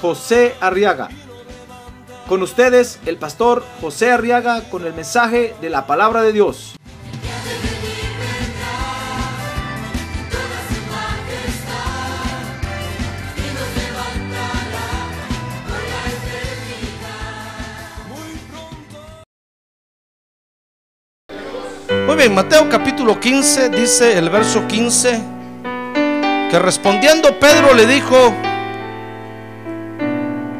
José Arriaga. Con ustedes, el pastor José Arriaga con el mensaje de la palabra de Dios. Muy bien, Mateo capítulo 15 dice el verso 15 que respondiendo Pedro le dijo,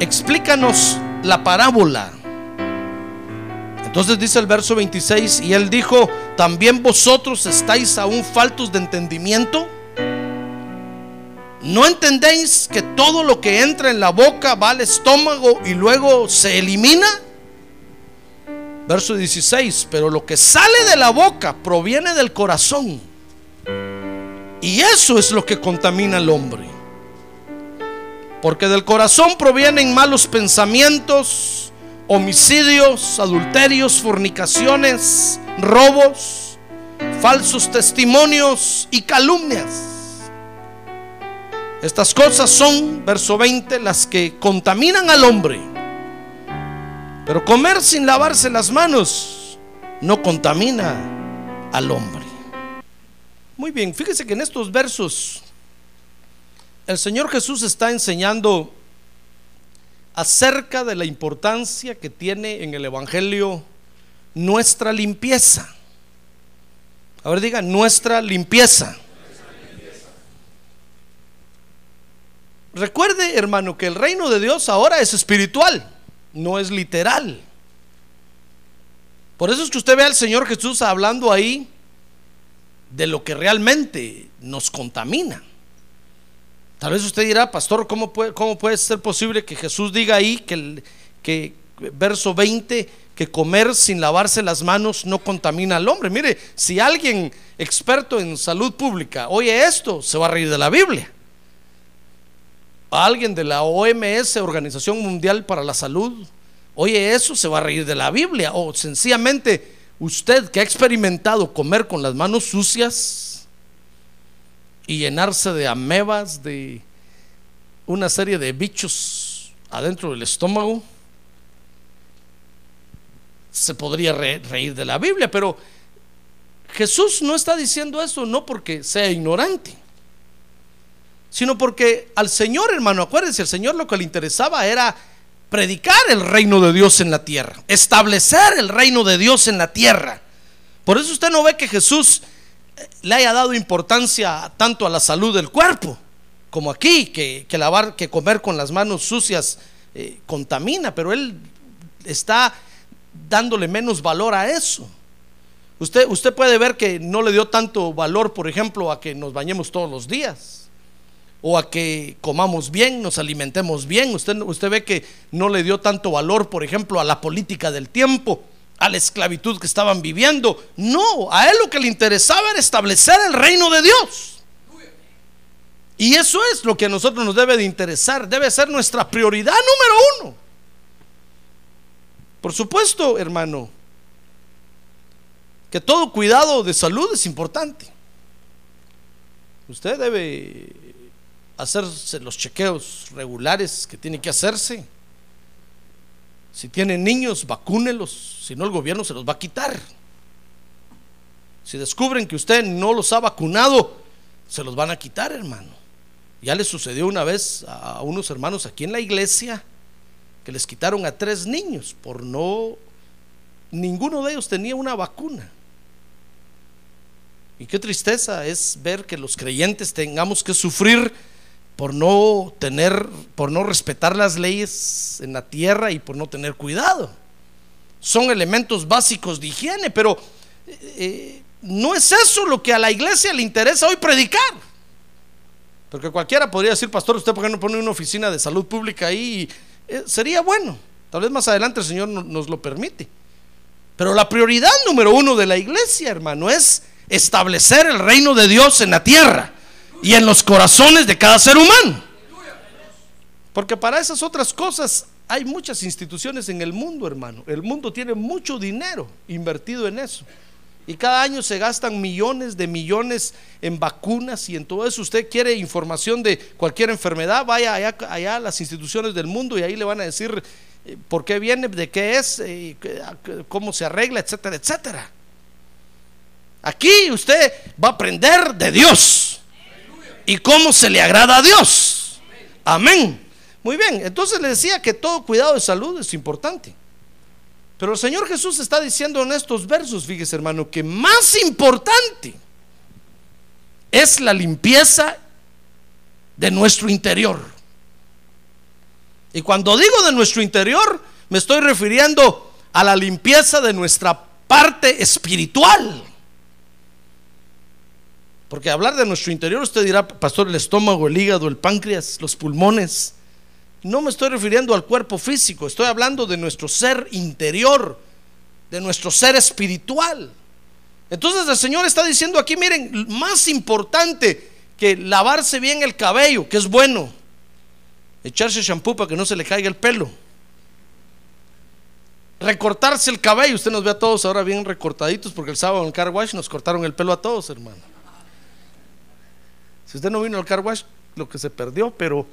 explícanos la parábola. Entonces dice el verso 26 y él dijo, ¿también vosotros estáis aún faltos de entendimiento? ¿No entendéis que todo lo que entra en la boca va al estómago y luego se elimina? Verso 16, pero lo que sale de la boca proviene del corazón. Y eso es lo que contamina al hombre. Porque del corazón provienen malos pensamientos, homicidios, adulterios, fornicaciones, robos, falsos testimonios y calumnias. Estas cosas son, verso 20, las que contaminan al hombre. Pero comer sin lavarse las manos no contamina al hombre. Muy bien, fíjese que en estos versos el Señor Jesús está enseñando acerca de la importancia que tiene en el Evangelio nuestra limpieza. A ver, diga, nuestra limpieza. Recuerde, hermano, que el reino de Dios ahora es espiritual, no es literal. Por eso es que usted ve al Señor Jesús hablando ahí de lo que realmente nos contamina. Tal vez usted dirá, pastor, ¿cómo puede, cómo puede ser posible que Jesús diga ahí que, que verso 20, que comer sin lavarse las manos no contamina al hombre? Mire, si alguien experto en salud pública oye esto, se va a reír de la Biblia. alguien de la OMS, Organización Mundial para la Salud, oye eso, se va a reír de la Biblia. O sencillamente usted que ha experimentado comer con las manos sucias, y llenarse de amebas, de una serie de bichos adentro del estómago, se podría reír de la Biblia, pero Jesús no está diciendo eso no porque sea ignorante, sino porque al Señor, hermano, acuérdense, al Señor lo que le interesaba era predicar el reino de Dios en la tierra, establecer el reino de Dios en la tierra. Por eso usted no ve que Jesús le haya dado importancia tanto a la salud del cuerpo como aquí, que, lavar, que comer con las manos sucias eh, contamina, pero él está dándole menos valor a eso. Usted, usted puede ver que no le dio tanto valor, por ejemplo, a que nos bañemos todos los días o a que comamos bien, nos alimentemos bien. Usted, usted ve que no le dio tanto valor, por ejemplo, a la política del tiempo a la esclavitud que estaban viviendo. No, a él lo que le interesaba era establecer el reino de Dios. Y eso es lo que a nosotros nos debe de interesar, debe ser nuestra prioridad número uno. Por supuesto, hermano, que todo cuidado de salud es importante. Usted debe hacerse los chequeos regulares que tiene que hacerse. Si tienen niños, vacúnelos, si no el gobierno se los va a quitar. Si descubren que usted no los ha vacunado, se los van a quitar, hermano. Ya le sucedió una vez a unos hermanos aquí en la iglesia que les quitaron a tres niños por no, ninguno de ellos tenía una vacuna. Y qué tristeza es ver que los creyentes tengamos que sufrir por no tener, por no respetar las leyes en la tierra y por no tener cuidado. Son elementos básicos de higiene, pero eh, no es eso lo que a la iglesia le interesa hoy predicar. Porque cualquiera podría decir, pastor, ¿usted por qué no pone una oficina de salud pública ahí eh, sería bueno. Tal vez más adelante el Señor nos lo permite. Pero la prioridad número uno de la iglesia, hermano, es establecer el reino de Dios en la tierra y en los corazones de cada ser humano. Porque para esas otras cosas hay muchas instituciones en el mundo, hermano. El mundo tiene mucho dinero invertido en eso. Y cada año se gastan millones de millones en vacunas y en todo eso. Usted quiere información de cualquier enfermedad, vaya allá, a las instituciones del mundo y ahí le van a decir eh, por qué viene, de qué es, eh, cómo se arregla, etcétera, etcétera. Aquí usted va a aprender de Dios y cómo se le agrada a Dios. Amén. Muy bien, entonces le decía que todo cuidado de salud es importante. Pero el Señor Jesús está diciendo en estos versos, fíjese hermano, que más importante es la limpieza de nuestro interior. Y cuando digo de nuestro interior, me estoy refiriendo a la limpieza de nuestra parte espiritual. Porque hablar de nuestro interior, usted dirá, pastor, el estómago, el hígado, el páncreas, los pulmones. No me estoy refiriendo al cuerpo físico, estoy hablando de nuestro ser interior, de nuestro ser espiritual. Entonces el Señor está diciendo aquí, miren, más importante que lavarse bien el cabello, que es bueno, echarse shampoo para que no se le caiga el pelo, recortarse el cabello, usted nos ve a todos ahora bien recortaditos porque el sábado en el car wash nos cortaron el pelo a todos, hermano. Usted no vino al car wash, lo que se perdió, pero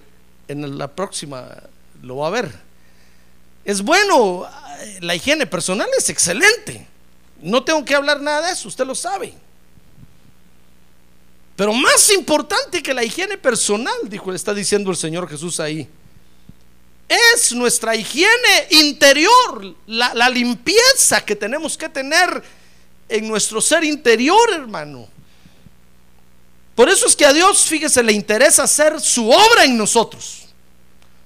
en la próxima lo va a ver. Es bueno, la higiene personal es excelente. No tengo que hablar nada de eso, usted lo sabe. Pero más importante que la higiene personal, dijo, está diciendo el Señor Jesús ahí, es nuestra higiene interior, la limpieza que tenemos que tener en nuestro ser interior, hermano. Por eso es que a Dios, fíjese, le interesa hacer su obra en nosotros.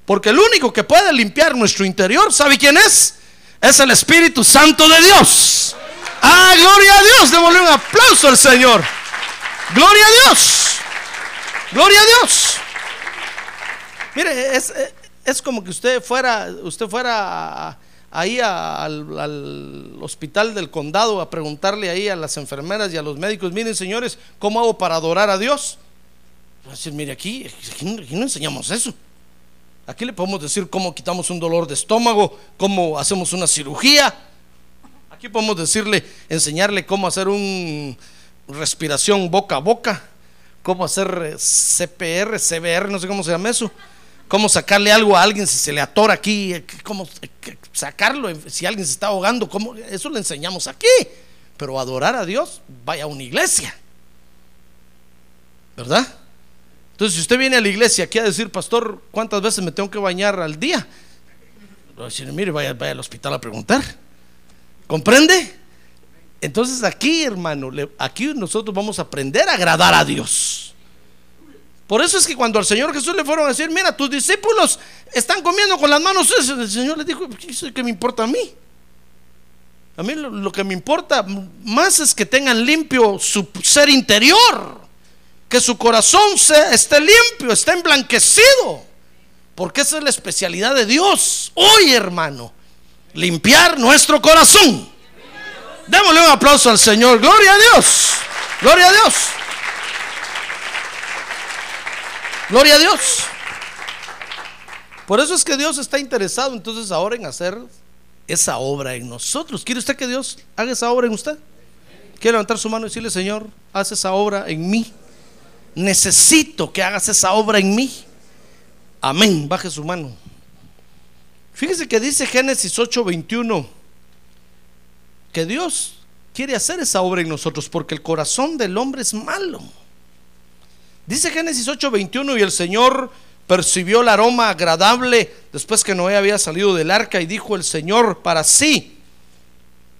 Porque el único que puede limpiar nuestro interior, ¿sabe quién es? Es el Espíritu Santo de Dios. Ah, gloria a Dios. Démosle un aplauso al Señor. Gloria a Dios. Gloria a Dios. Mire, es, como que usted fuera, usted fuera ahí al, al, hospital del condado a preguntarle ahí a las enfermeras y a los médicos, miren señores, ¿cómo hago para adorar a Dios? A decir, mire aquí, aquí no enseñamos eso. Aquí le podemos decir cómo quitamos un dolor de estómago, cómo hacemos una cirugía. Aquí podemos decirle, enseñarle cómo hacer un respiración boca a boca, cómo hacer CPR, CBR, no sé cómo se llama eso. Cómo sacarle algo a alguien si se le atora aquí, cómo sacarlo si alguien se está ahogando, cómo eso le enseñamos aquí. Pero adorar a Dios, vaya a una iglesia. ¿Verdad? Entonces, si usted viene a la iglesia aquí a decir, pastor, ¿cuántas veces me tengo que bañar al día? Va a mire, vaya, vaya al hospital a preguntar. ¿Comprende? Entonces aquí, hermano, aquí nosotros vamos a aprender a agradar a Dios. Por eso es que cuando al Señor Jesús le fueron a decir, mira, tus discípulos están comiendo con las manos, el Señor le dijo, ¿qué me importa a mí? A mí lo que me importa más es que tengan limpio su ser interior que su corazón esté limpio, esté emblanquecido. Porque esa es la especialidad de Dios. Hoy, hermano, limpiar nuestro corazón. Démosle un aplauso al Señor. Gloria a Dios. Gloria a Dios. Gloria a Dios. Por eso es que Dios está interesado entonces ahora en hacer esa obra en nosotros. ¿Quiere usted que Dios haga esa obra en usted? ¿Quiere levantar su mano y decirle, Señor, haz esa obra en mí? necesito que hagas esa obra en mí. Amén, baje su mano. Fíjese que dice Génesis 8:21 que Dios quiere hacer esa obra en nosotros porque el corazón del hombre es malo. Dice Génesis 8:21 y el Señor percibió el aroma agradable después que Noé había salido del arca y dijo el Señor para sí,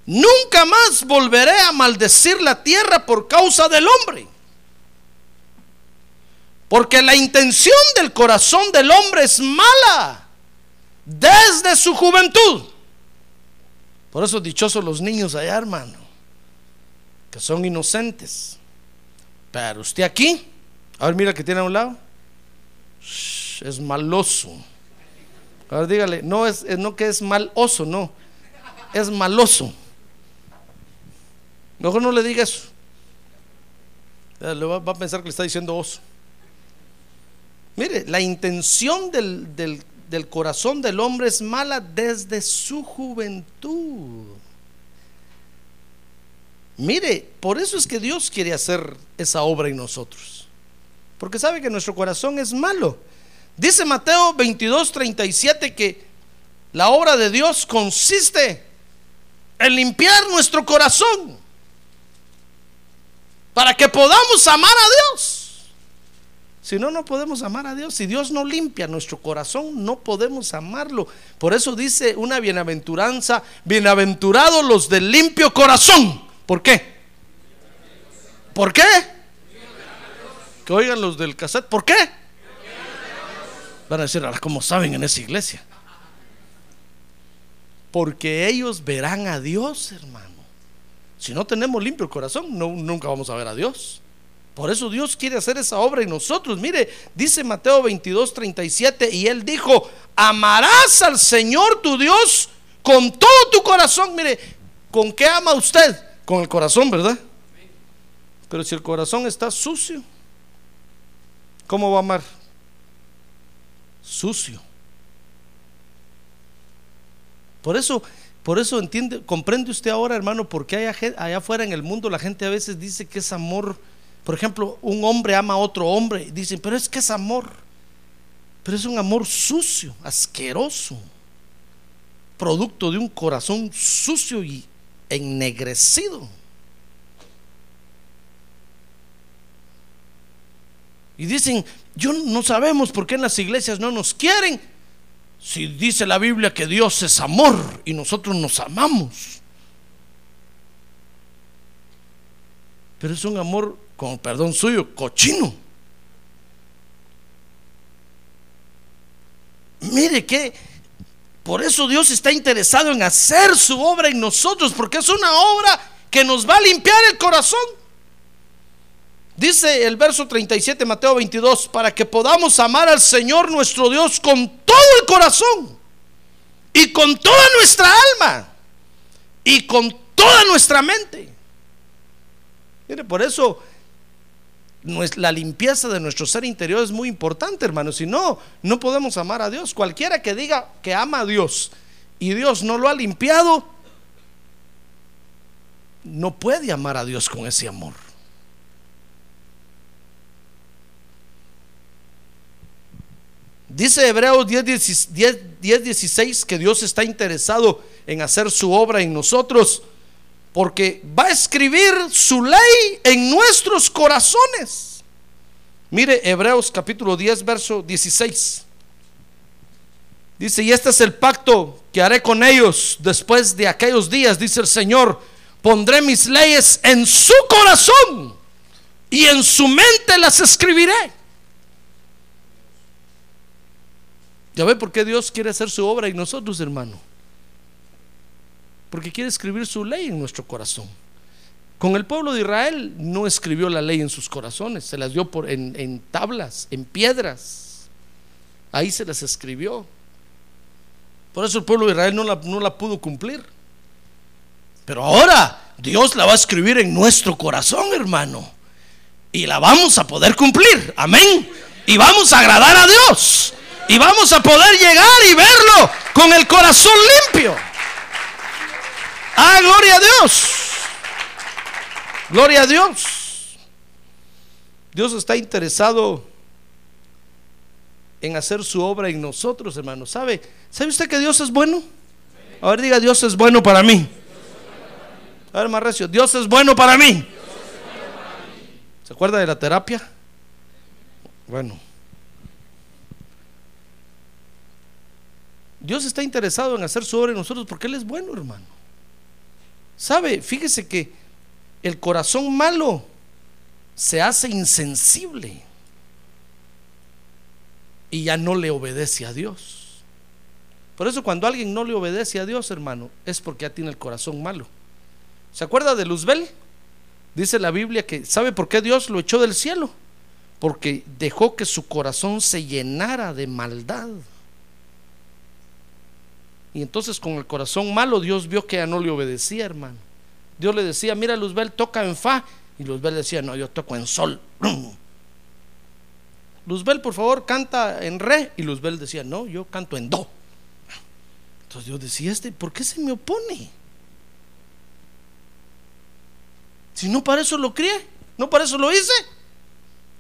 nunca más volveré a maldecir la tierra por causa del hombre porque la intención del corazón del hombre es mala desde su juventud. Por eso dichosos los niños allá, hermano, que son inocentes. Pero usted aquí, a ver, mira que tiene a un lado, es maloso. Ahora dígale, no es, es- no que es mal oso, no. Es maloso. Mejor no le diga eso. Eh, Le va, a pensar que le está diciendo oso. Mire, la intención del- del corazón del hombre es mala desde su juventud. Mire, por eso es que Dios quiere hacer esa obra en nosotros. Porque sabe que nuestro corazón es malo. Dice Mateo 22, 37 que la obra de Dios consiste en limpiar nuestro corazón para que podamos amar a Dios. Si no, no podemos amar a Dios. Si Dios no limpia nuestro corazón, no podemos amarlo. Por eso dice una bienaventuranza, bienaventurados los del limpio corazón. ¿Por qué? ¿Por qué? Que oigan los del cassette. ¿Por qué? Van a decir, ahora, ¿cómo saben en esa iglesia? Porque ellos verán a Dios, hermano. Si no tenemos limpio el corazón, no, nunca vamos a ver a Dios. Por eso Dios quiere hacer esa obra en nosotros. Mire, dice Mateo 22, 37, y él dijo, amarás al Señor tu Dios con todo tu corazón. Mire, ¿con qué ama usted? Con el corazón, ¿verdad? Pero si el corazón está sucio, ¿cómo va a amar? Sucio. Por eso, por eso entiende, comprende usted ahora, hermano, porque allá, allá afuera en el mundo la gente a veces dice que es amor. Por ejemplo, un hombre ama a otro hombre dicen, pero es que es amor. Pero es un amor sucio, asqueroso, producto de un corazón sucio y ennegrecido. Y dicen, yo no sabemos por qué en las iglesias no nos quieren. Si dice la Biblia que Dios es amor y nosotros nos amamos. Pero es un amor, con perdón suyo, cochino. Mire que por eso Dios está interesado en hacer su obra en nosotros, porque es una obra que nos va a limpiar el corazón. Dice el verso 37, Mateo 22, para que podamos amar al Señor nuestro Dios con todo el corazón y con toda nuestra alma y con toda nuestra mente. Mire, por eso la limpieza de nuestro ser interior es muy importante, hermano. Si no, no podemos amar a Dios. Cualquiera que diga que ama a Dios y Dios no lo ha limpiado, no puede amar a Dios con ese amor. Dice Hebreos 10, 10, 10, 16 que Dios está interesado en hacer su obra en nosotros porque va a escribir su ley en nuestros corazones. Mire Hebreos capítulo 10, verso 16. Dice, y este es el pacto que haré con ellos después de aquellos días, dice el Señor, pondré mis leyes en su corazón y en su mente las escribiré. ¿Ya ve por qué Dios quiere hacer su obra en nosotros, hermano? Porque quiere escribir su ley en nuestro corazón. Con el pueblo de Israel no escribió la ley en sus corazones, se las dio en tablas, en piedras. Ahí se las escribió. Por eso el pueblo de Israel no la, no la pudo cumplir. Pero ahora Dios la va a escribir en nuestro corazón, hermano. Y la vamos a poder cumplir. Amén. Y vamos a agradar a Dios. Y vamos a poder llegar y verlo con el corazón limpio. Ah, gloria a Dios. Gloria a Dios. Dios está interesado en hacer su obra en nosotros, hermano. ¿Sabe? ¿Sabe usted que Dios es bueno? A ver, diga, Dios es bueno para mí. A ver, más Dios es bueno para mí. ¿Se acuerda de la terapia? Bueno. Dios está interesado en hacer su obra en nosotros porque Él es bueno, hermano. ¿Sabe? Fíjese que el corazón malo se hace insensible y ya no le obedece a Dios. Por eso cuando alguien no le obedece a Dios, hermano, es porque ya tiene el corazón malo. ¿Se acuerda de Luzbel? Dice la Biblia que, ¿sabe por qué Dios lo echó del cielo? Porque dejó que su corazón se llenara de maldad. Y entonces con el corazón malo Dios vio que ya no le obedecía, hermano. Dios le decía, mira Luzbel, toca en fa. Y Luzbel decía, no, yo toco en sol. Luzbel, por favor, canta en re. Y Luzbel decía, no, yo canto en do. Entonces Dios decía, este, ¿por qué se me opone? Si no para eso lo crié, no para eso lo hice.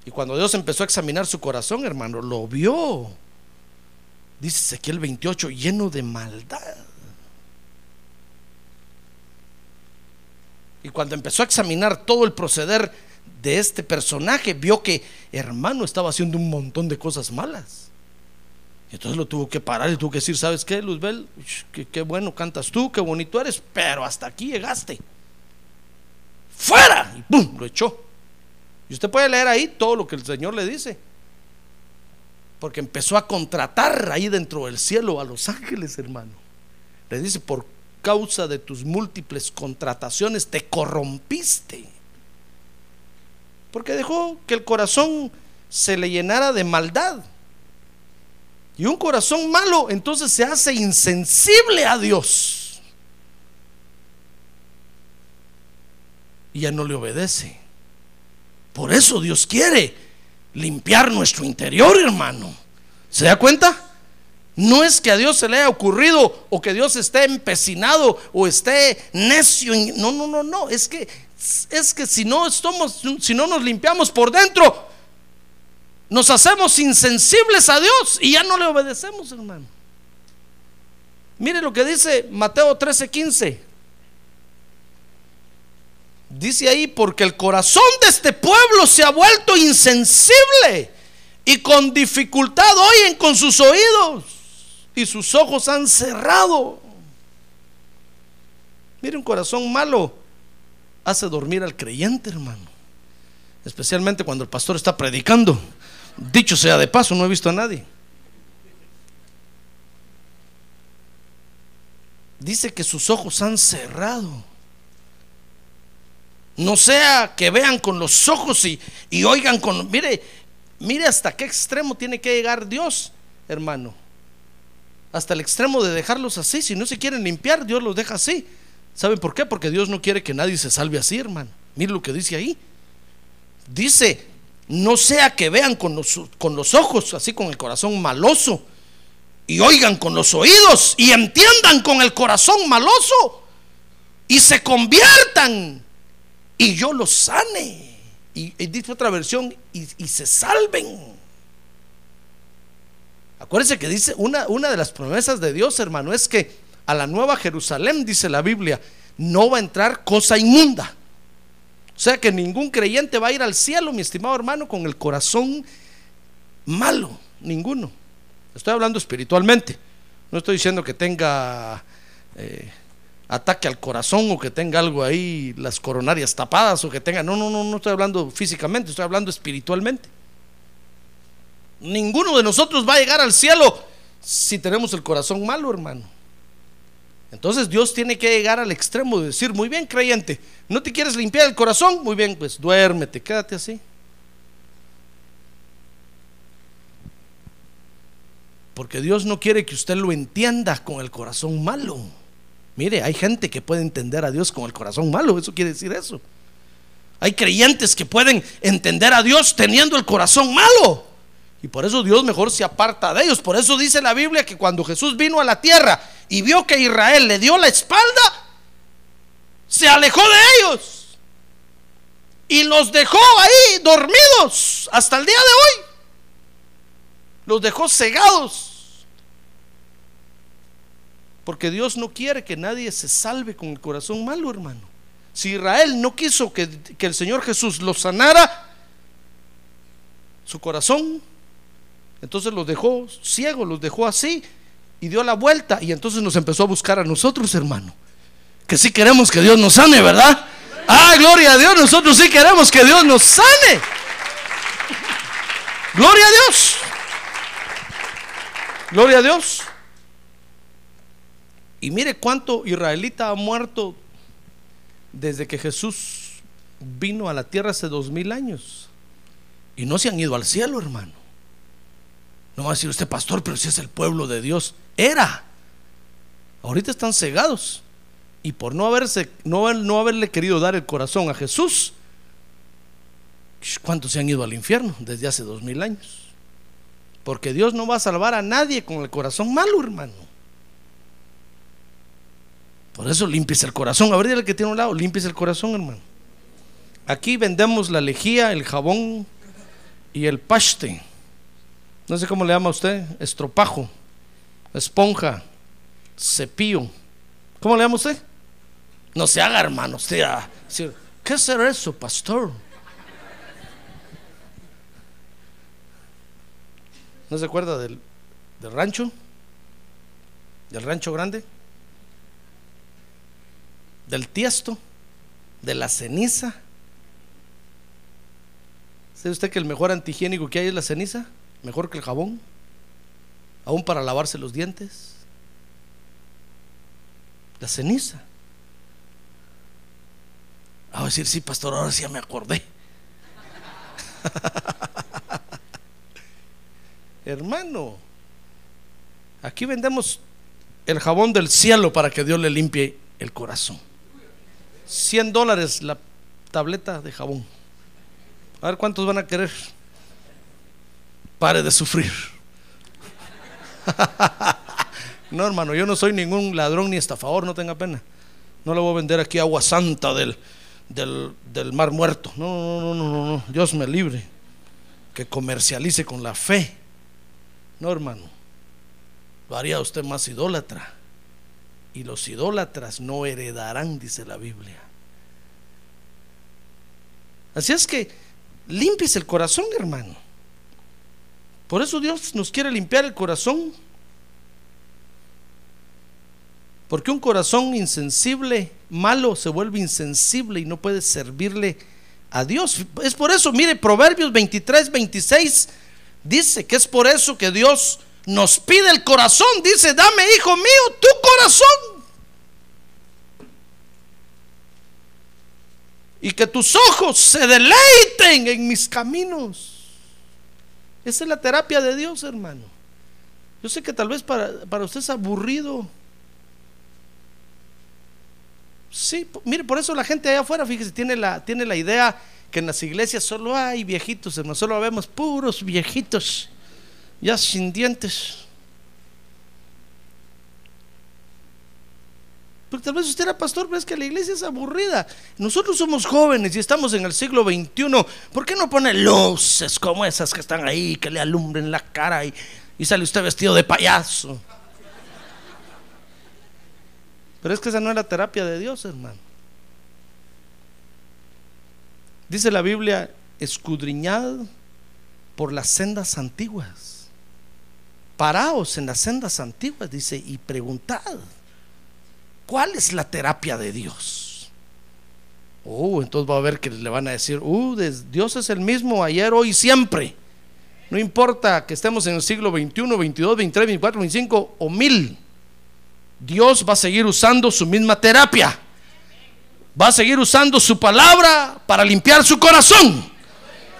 Y cuando Dios empezó a examinar su corazón, hermano, lo vio. Dice Ezequiel 28, lleno de maldad. Y cuando empezó a examinar todo el proceder de este personaje, vio que hermano estaba haciendo un montón de cosas malas. Y entonces lo tuvo que parar y tuvo que decir, ¿sabes qué, Luzbel? Qué, qué bueno cantas tú, qué bonito eres, pero hasta aquí llegaste. ¡Fuera! Y ¡pum! Lo echó. Y usted puede leer ahí todo lo que el Señor le dice. Porque empezó a contratar ahí dentro del cielo a los ángeles, hermano. Le dice, por causa de tus múltiples contrataciones te corrompiste. Porque dejó que el corazón se le llenara de maldad. Y un corazón malo entonces se hace insensible a Dios. Y ya no le obedece. Por eso Dios quiere limpiar nuestro interior, hermano. ¿Se da cuenta? No es que a Dios se le haya ocurrido o que Dios esté empecinado o esté necio. no, no, no, no. Es que es que si no estamos, si no nos limpiamos por dentro, nos hacemos insensibles a Dios y ya no le obedecemos, hermano. Mire lo que dice Mateo 13:15. Dice ahí, porque el corazón de este pueblo se ha vuelto insensible y con dificultad oyen con sus oídos y sus ojos han cerrado. Mire, un corazón malo hace dormir al creyente, hermano. Especialmente cuando el pastor está predicando. Dicho sea de paso, no he visto a nadie. Dice que sus ojos han cerrado. No sea que vean con los ojos y, y oigan con... Mire, mire hasta qué extremo tiene que llegar Dios, hermano hasta el extremo de dejarlos así. Si no se quieren limpiar, Dios los deja así. ¿Saben por qué? Porque Dios no quiere que nadie se salve así, hermano. Mire lo que dice ahí. Dice, no sea que vean con los, con los ojos, así con el corazón maloso, y oigan con los oídos, y entiendan con el corazón maloso, y se conviertan, y yo los sane. Y, dice otra versión, y, se salven. Acuérdense que dice, una, una de las promesas de Dios, hermano, es que a la nueva Jerusalén, dice la Biblia, no va a entrar cosa inmunda. O sea que ningún creyente va a ir al cielo, mi estimado hermano, con el corazón malo, ninguno. Estoy hablando espiritualmente. No estoy diciendo que tenga eh, ataque al corazón o que tenga algo ahí, las coronarias tapadas o que tenga... No, no, no, no estoy hablando físicamente, estoy hablando espiritualmente. Ninguno de nosotros va a llegar al cielo si tenemos el corazón malo, hermano. Entonces Dios tiene que llegar al extremo de decir, muy bien creyente, ¿no te quieres limpiar el corazón? Muy bien, pues duérmete, quédate así. Porque Dios no quiere que usted lo entienda con el corazón malo. Mire, hay gente que puede entender a Dios con el corazón malo, eso quiere decir eso. Hay creyentes que pueden entender a Dios teniendo el corazón malo. Y por eso Dios mejor se aparta de ellos. Por eso dice la Biblia que cuando Jesús vino a la tierra y vio que Israel le dio la espalda, se alejó de ellos. Y los dejó ahí dormidos hasta el día de hoy. Los dejó cegados. Porque Dios no quiere que nadie se salve con el corazón malo, hermano. Si Israel no quiso que, que el Señor Jesús lo sanara, su corazón entonces los dejó ciegos, los dejó así y dio la vuelta y entonces nos empezó a buscar a nosotros, hermano. Que sí queremos que Dios nos sane, ¿verdad? Ah, gloria a Dios, nosotros sí queremos que Dios nos sane. Gloria a Dios. Gloria a Dios. Y mire cuánto israelita ha muerto desde que Jesús vino a la tierra hace dos mil años. Y no se han ido al cielo, hermano. No va a decir usted, pastor, pero si es el pueblo de Dios. Era. Ahorita están cegados. Y por no, haberse, no, haberle querido dar el corazón a Jesús, ¿cuántos se han ido al infierno desde hace dos mil años? Porque Dios no va a salvar a nadie con el corazón malo, hermano. Por eso limpies el corazón. A ver, el que tiene un lado, limpies el corazón, hermano. Aquí vendemos la lejía, el jabón y el paste. No sé cómo le llama usted, estropajo, esponja, cepillo. ¿Cómo le llama usted? No se haga, hermano, usted a ¿qué será eso, pastor? ¿No se acuerda del, del rancho? ¿Del rancho grande? ¿Del tiesto? ¿De la ceniza? ¿Sabe usted que el mejor antihigiénico que hay es la ceniza? Mejor que el jabón. Aún para lavarse los dientes. La ceniza. A decir, sí, pastor, ahora sí ya me acordé. Hermano, aquí vendemos el jabón del cielo para que Dios le limpie el corazón. 100 dólares la tableta de jabón. A ver cuántos van a querer. Pare de sufrir. no, hermano, yo no soy ningún ladrón ni estafador, no tenga pena. No le voy a vender aquí agua santa del, del, mar muerto. No, no, no, no, no, Dios me libre. Que comercialice con la fe. No, hermano. Lo haría usted más idólatra. Y los idólatras no heredarán, dice la Biblia. Así es que limpies el corazón, hermano. Por eso Dios nos quiere limpiar el corazón. Porque un corazón insensible, malo, se vuelve insensible y no puede servirle a Dios. Es por eso, mire, Proverbios 23, 26 dice que es por eso que Dios nos pide el corazón. Dice, dame, hijo mío, tu corazón. y que tus ojos se deleiten en mis caminos. Esa es la terapia de Dios, hermano. Yo sé que tal vez para, usted es aburrido. Sí, mire, por eso la gente allá afuera, fíjese, tiene la, tiene la idea que en las iglesias solo hay viejitos, hermano, solo vemos puros viejitos, ya sin dientes. Porque tal vez usted era pastor, pero es que la iglesia es aburrida. Nosotros somos jóvenes y estamos en el siglo XXI. ¿Por qué no pone luces como esas que están ahí, que le alumbren la cara y, y sale usted vestido de payaso? Pero es que esa no es la terapia de Dios, hermano. Dice la Biblia, escudriñad por las sendas antiguas. Paraos en las sendas antiguas, dice, y preguntad ¿Cuál es la terapia de Dios? Oh, entonces va a ver que le van a decir, uh, Dios es el mismo ayer, hoy, siempre. No importa que estemos en el siglo 21, 22, 23, 24, 25 o 1000. Dios va a seguir usando su misma terapia. Va a seguir usando su palabra para limpiar su corazón.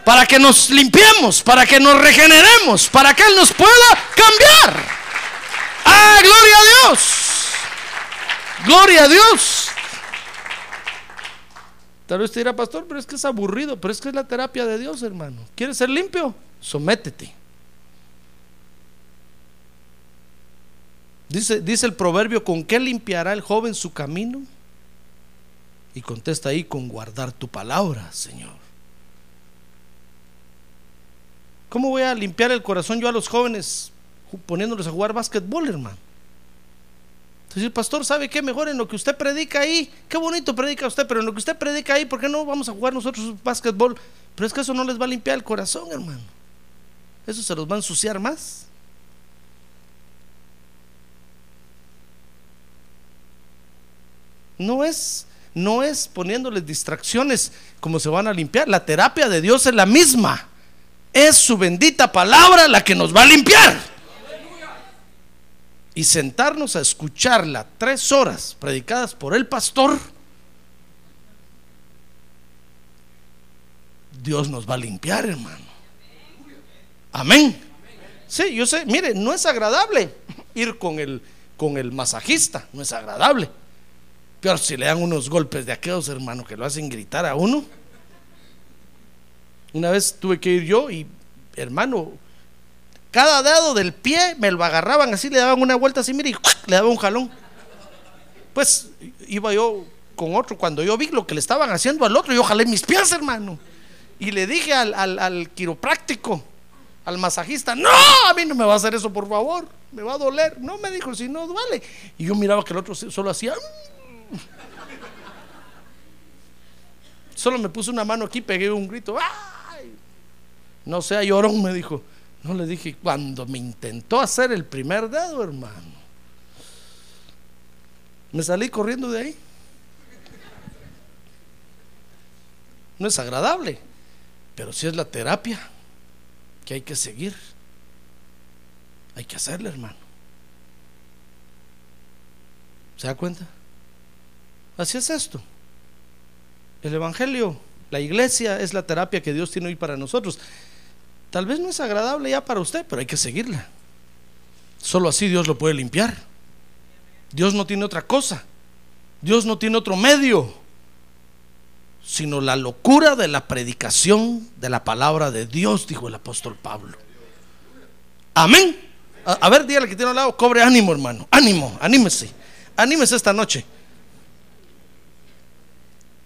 Para que nos limpiemos, para que nos regeneremos, para que Él nos pueda cambiar. ¡Ah, gloria a Dios! Gloria a Dios. Tal vez te dirá, pastor, pero es que es aburrido, pero es que es la terapia de Dios, hermano. ¿Quieres ser limpio? Sométete. Dice, dice el proverbio, ¿con qué limpiará el joven su camino? Y contesta ahí, con guardar tu palabra, Señor. ¿Cómo voy a limpiar el corazón yo a los jóvenes poniéndolos a jugar básquetbol, hermano? Entonces, pastor, ¿sabe qué? Mejor en lo que usted predica ahí, qué bonito predica usted, pero en lo que usted predica ahí, ¿por qué no vamos a jugar nosotros básquetbol? Pero es que eso no les va a limpiar el corazón, hermano. Eso se los va a ensuciar más. No es, no es poniéndoles distracciones como se van a limpiar. La terapia de Dios es la misma. Es su bendita palabra la que nos va a limpiar y sentarnos a escucharla tres horas predicadas por el pastor, Dios nos va a limpiar, hermano. Amén. Sí, yo sé, mire, no es agradable ir con el con el masajista, no es agradable. Pero si le dan unos golpes de aquellos, hermano, que lo hacen gritar a uno. Una vez tuve que ir yo y, hermano, cada dedo del pie me lo agarraban así, le daban una vuelta así, mire, y le daban un jalón. Pues iba yo con otro, cuando yo vi lo que le estaban haciendo al otro, yo jalé mis pies, hermano. Y le dije al, al, al quiropráctico, al masajista, no, a mí no me va a hacer eso, por favor, me va a doler. No, me dijo, si no duele. Y yo miraba que el otro solo hacía... "Mm". Solo me puse una mano aquí, pegué un grito. ¡Ay! No sea llorón, me dijo. No le dije, cuando me intentó hacer el primer dedo, hermano. Me salí corriendo de ahí. No es agradable, pero sí es la terapia que hay que seguir. Hay que hacerla, hermano. ¿Se da cuenta? Así es esto. El Evangelio, la iglesia es la terapia que Dios tiene hoy para nosotros. Tal vez no es agradable ya para usted, pero hay que seguirla. Solo así Dios lo puede limpiar. Dios no tiene otra cosa. Dios no tiene otro medio, sino la locura de la predicación de la palabra de Dios, dijo el apóstol Pablo. Amén. A, ver, dígale que tiene al lado, cobre ánimo, hermano. Ánimo, anímese. Anímese esta noche.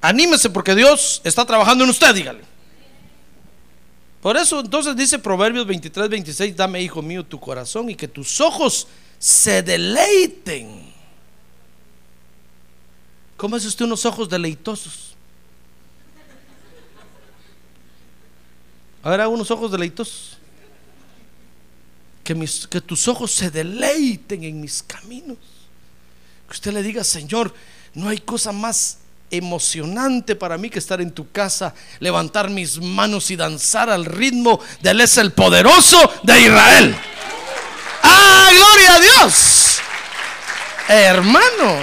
Anímese porque Dios está trabajando en usted, dígale. Por eso entonces dice Proverbios 23, 26, dame, hijo mío, tu corazón y que tus ojos se deleiten. ¿Cómo es usted unos ojos deleitosos? A ver, haga unos ojos deleitosos. Que, mis, que tus ojos se deleiten en mis caminos. Que usted le diga, Señor, no hay cosa más emocionante para mí que estar en tu casa, levantar mis manos y danzar al ritmo de Él es el poderoso de Israel. ¡Ah, gloria a Dios! Hermano.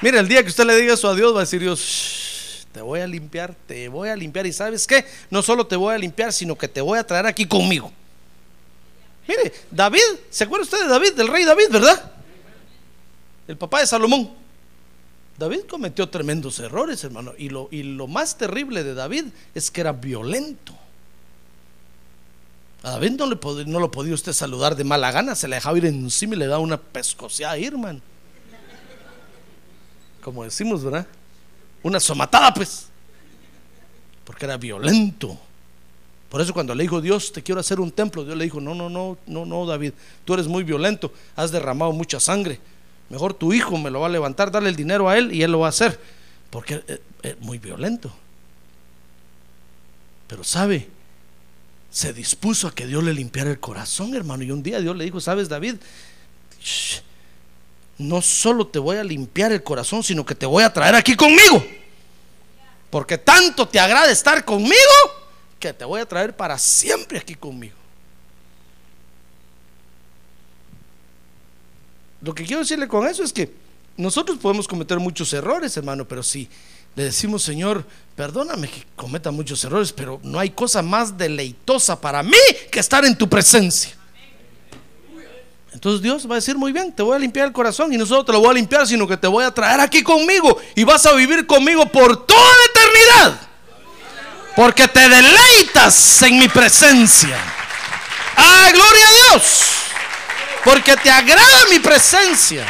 Mira, el día que usted le diga eso a Dios, va a decir Dios, "Shh, te voy a limpiar, te voy a limpiar. Y sabes qué, no solo te voy a limpiar, sino que te voy a traer aquí conmigo. Mire, David, ¿se acuerda usted de David, del rey David, verdad? El papá de Salomón. David cometió tremendos errores, hermano. Y lo, y lo más terrible de David es que era violento. A David no, le no lo podía usted saludar de mala gana, se le dejaba ir encima y le daba una pescoceada ahí, hermano. Como decimos, ¿verdad? Una somatada, pues. Porque era violento. Por eso cuando le dijo Dios, te quiero hacer un templo, Dios le dijo, no, no, no, no, no, David, tú eres muy violento, has derramado mucha sangre. Mejor tu hijo me lo va a levantar, darle el dinero a él y él lo va a hacer. Porque es, es muy violento. Pero sabe, se dispuso a que Dios le limpiara el corazón, hermano. Y un día Dios le dijo, sabes, David, no solo te voy a limpiar el corazón, sino que te voy a traer aquí conmigo. Porque tanto te agrada estar conmigo, que te voy a traer para siempre aquí conmigo. Lo que quiero decirle con eso es que nosotros podemos cometer muchos errores, hermano, pero si le decimos, Señor, perdóname que cometa muchos errores, pero no hay cosa más deleitosa para mí que estar en tu presencia. Entonces Dios va a decir, muy bien, te voy a limpiar el corazón y no solo te lo voy a limpiar, sino que te voy a traer aquí conmigo y vas a vivir conmigo por toda la eternidad. Porque te deleitas en mi presencia. ¡Ah, gloria a Dios! Porque te agrada mi presencia.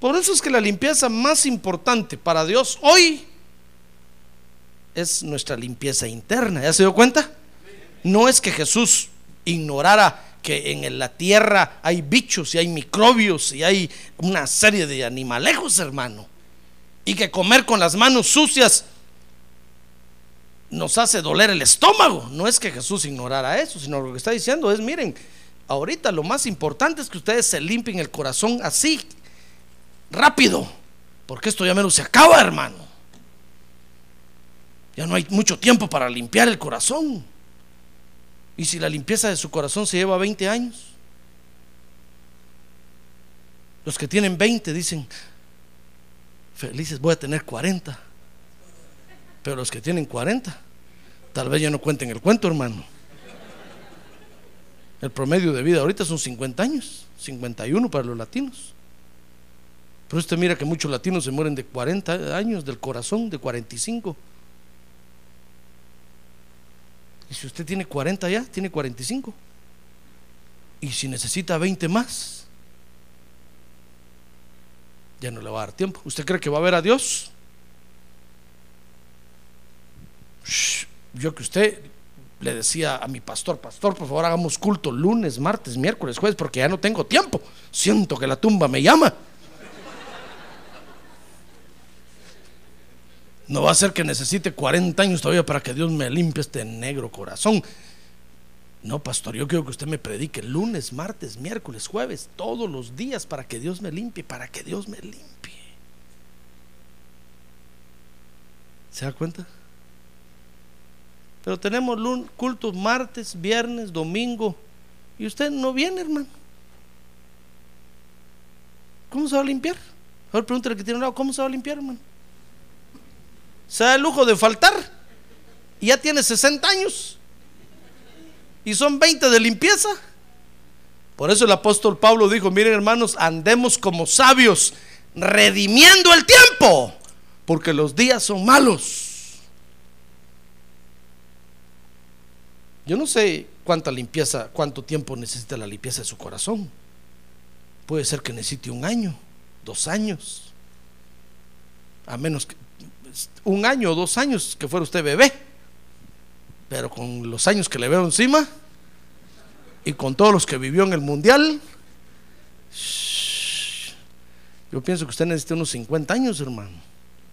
Por eso es que la limpieza más importante para Dios hoy es nuestra limpieza interna. ¿Ya se dio cuenta? No es que Jesús ignorara que en la tierra hay bichos y hay microbios y hay una serie de animalejos, hermano. Y que comer con las manos sucias nos hace doler el estómago. No es que Jesús ignorara eso, sino lo que está diciendo es, miren, ahorita lo más importante es que ustedes se limpien el corazón así, rápido, porque esto ya menos se acaba, hermano. Ya no hay mucho tiempo para limpiar el corazón. Y si la limpieza de su corazón se lleva 20 años, los que tienen 20 dicen, felices voy a tener 40. Pero los que tienen 40, tal vez ya no cuenten el cuento, hermano. El promedio de vida ahorita son 50 años, 51 para los latinos. Pero usted mira que muchos latinos se mueren de 40 años del corazón, de 45. Y si usted tiene 40 ya, tiene 45. Y si necesita 20 más, ya no le va a dar tiempo. ¿Usted cree que va a ver a Dios? Yo que usted le decía a mi pastor, pastor, por favor hagamos culto lunes, martes, miércoles, jueves, porque ya no tengo tiempo. Siento que la tumba me llama. No va a ser que necesite 40 años todavía para que Dios me limpie este negro corazón. No, pastor, yo quiero que usted me predique lunes, martes, miércoles, jueves, todos los días para que Dios me limpie, para que Dios me limpie. ¿Se da cuenta? Pero tenemos cultos martes, viernes, domingo, y usted no viene, hermano. ¿Cómo se va a limpiar? Ahora pregúntale que tiene un lado, ¿cómo se va a limpiar, hermano? se da el lujo de faltar y ya tiene 60 años y son 20 de limpieza. Por eso el apóstol Pablo dijo, miren hermanos, andemos como sabios, redimiendo el tiempo, porque los días son malos. Yo no sé cuánta limpieza, cuánto tiempo necesita la limpieza de su corazón. Puede ser que necesite un año, dos años, a menos que un año o dos años que fuera usted bebé, pero con los años que le veo encima y con todos los que vivió en el mundial, yo pienso que usted necesita unos 50 años, hermano,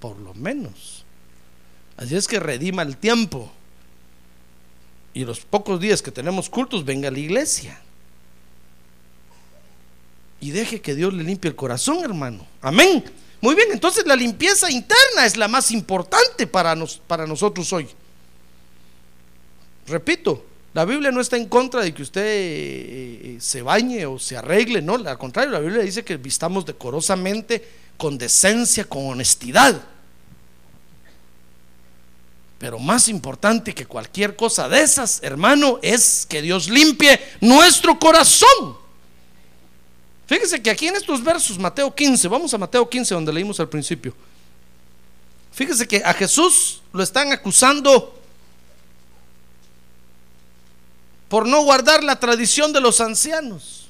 por lo menos. Así es que redima el tiempo. Y los pocos días que tenemos cultos, venga a la iglesia. Y deje que Dios le limpie el corazón, hermano. Amén. Muy bien, entonces la limpieza interna es la más importante para, para nosotros hoy. Repito, la Biblia no está en contra de que usted eh, eh, se bañe o se arregle, no, al contrario, la Biblia dice que vistamos decorosamente, con decencia, con honestidad. Pero más importante que cualquier cosa de esas, hermano, es que Dios limpie nuestro corazón. Fíjese que aquí en estos versos, Mateo 15, vamos a Mateo 15 donde leímos al principio. Fíjese que a Jesús lo están acusando por no guardar la tradición de los ancianos.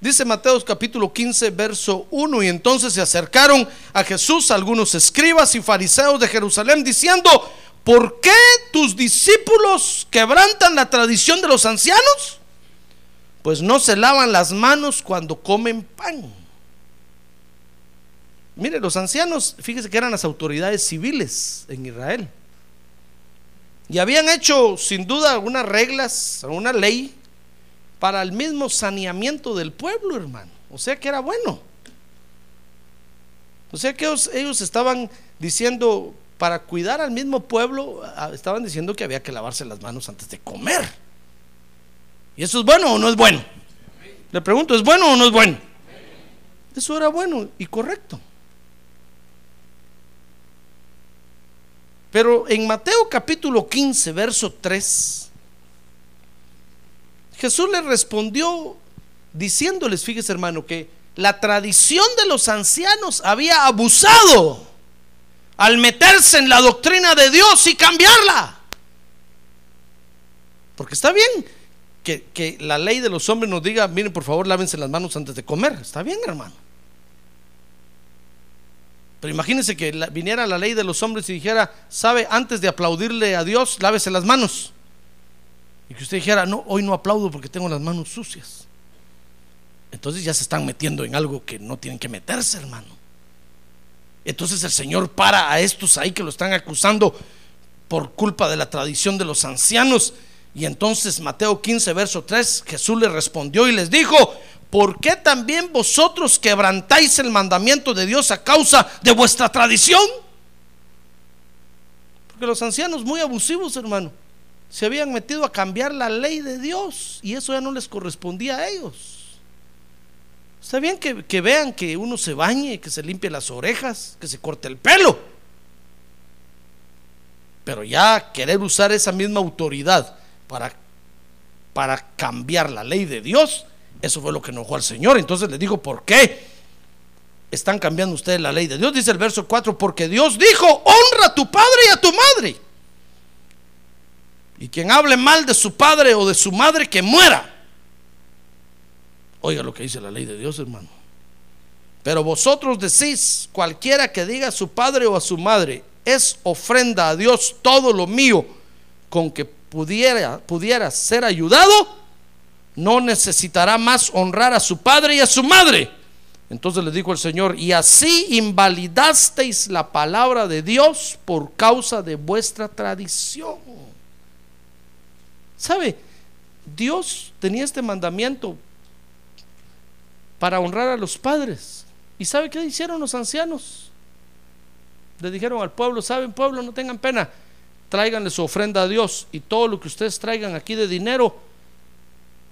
Dice Mateo capítulo 15, verso 1, y entonces se acercaron a Jesús algunos escribas y fariseos de Jerusalén diciendo, ¿por qué tus discípulos quebrantan la tradición de los ancianos? pues no se lavan las manos cuando comen pan. Mire, los ancianos, fíjese que eran las autoridades civiles en Israel. Y habían hecho sin duda algunas reglas, alguna ley para el mismo saneamiento del pueblo, hermano. O sea que era bueno. O sea que ellos, ellos estaban diciendo, para cuidar al mismo pueblo, ah, estaban diciendo que había que lavarse las manos antes de comer. ¿Y eso es bueno o no es bueno? Le pregunto, ¿es bueno o no es bueno? Eso era bueno y correcto. Pero en Mateo capítulo 15, verso 3, Jesús le respondió diciéndoles, fíjese hermano, que la tradición de los ancianos había abusado al meterse en la doctrina de Dios y cambiarla. Porque está bien, que, la ley de los hombres nos diga, miren, por favor, lávense las manos antes de comer. Está bien, hermano. Pero imagínense que viniera la ley de los hombres y dijera, sabe, antes de aplaudirle a Dios, lávese las manos. Y que usted dijera, no, hoy no aplaudo porque tengo las manos sucias. Entonces ya se están metiendo en algo que no tienen que meterse, hermano. Entonces el Señor para a estos ahí que lo están acusando por culpa de la tradición de los ancianos y entonces Mateo 15, verso 3, Jesús le respondió y les dijo, ¿por qué también vosotros quebrantáis el mandamiento de Dios a causa de vuestra tradición? Porque los ancianos muy abusivos, hermano, se habían metido a cambiar la ley de Dios y eso ya no les correspondía a ellos. Está bien que, que vean que uno se bañe, que se limpie las orejas, que se corte el pelo. Pero ya querer usar esa misma autoridad para, para cambiar la ley de Dios. Eso fue lo que enojó al Señor. Entonces le dijo, ¿por qué? Están cambiando ustedes la ley de Dios. Dice el verso 4, porque Dios dijo, honra a tu padre y a tu madre. Y quien hable mal de su padre o de su madre, que muera. Oiga lo que dice la ley de Dios, hermano. Pero vosotros decís, cualquiera que diga a su padre o a su madre, es ofrenda a Dios todo lo mío con que pudiera, pudiera ser ayudado, no necesitará más honrar a su padre y a su madre. Entonces le dijo el Señor, y así invalidasteis la palabra de Dios por causa de vuestra tradición. ¿Sabe? Dios tenía este mandamiento para honrar a los padres. ¿Y sabe qué hicieron los ancianos? Le dijeron al pueblo, ¿saben pueblo? No tengan pena, tráiganle su ofrenda a Dios y todo lo que ustedes traigan aquí de dinero,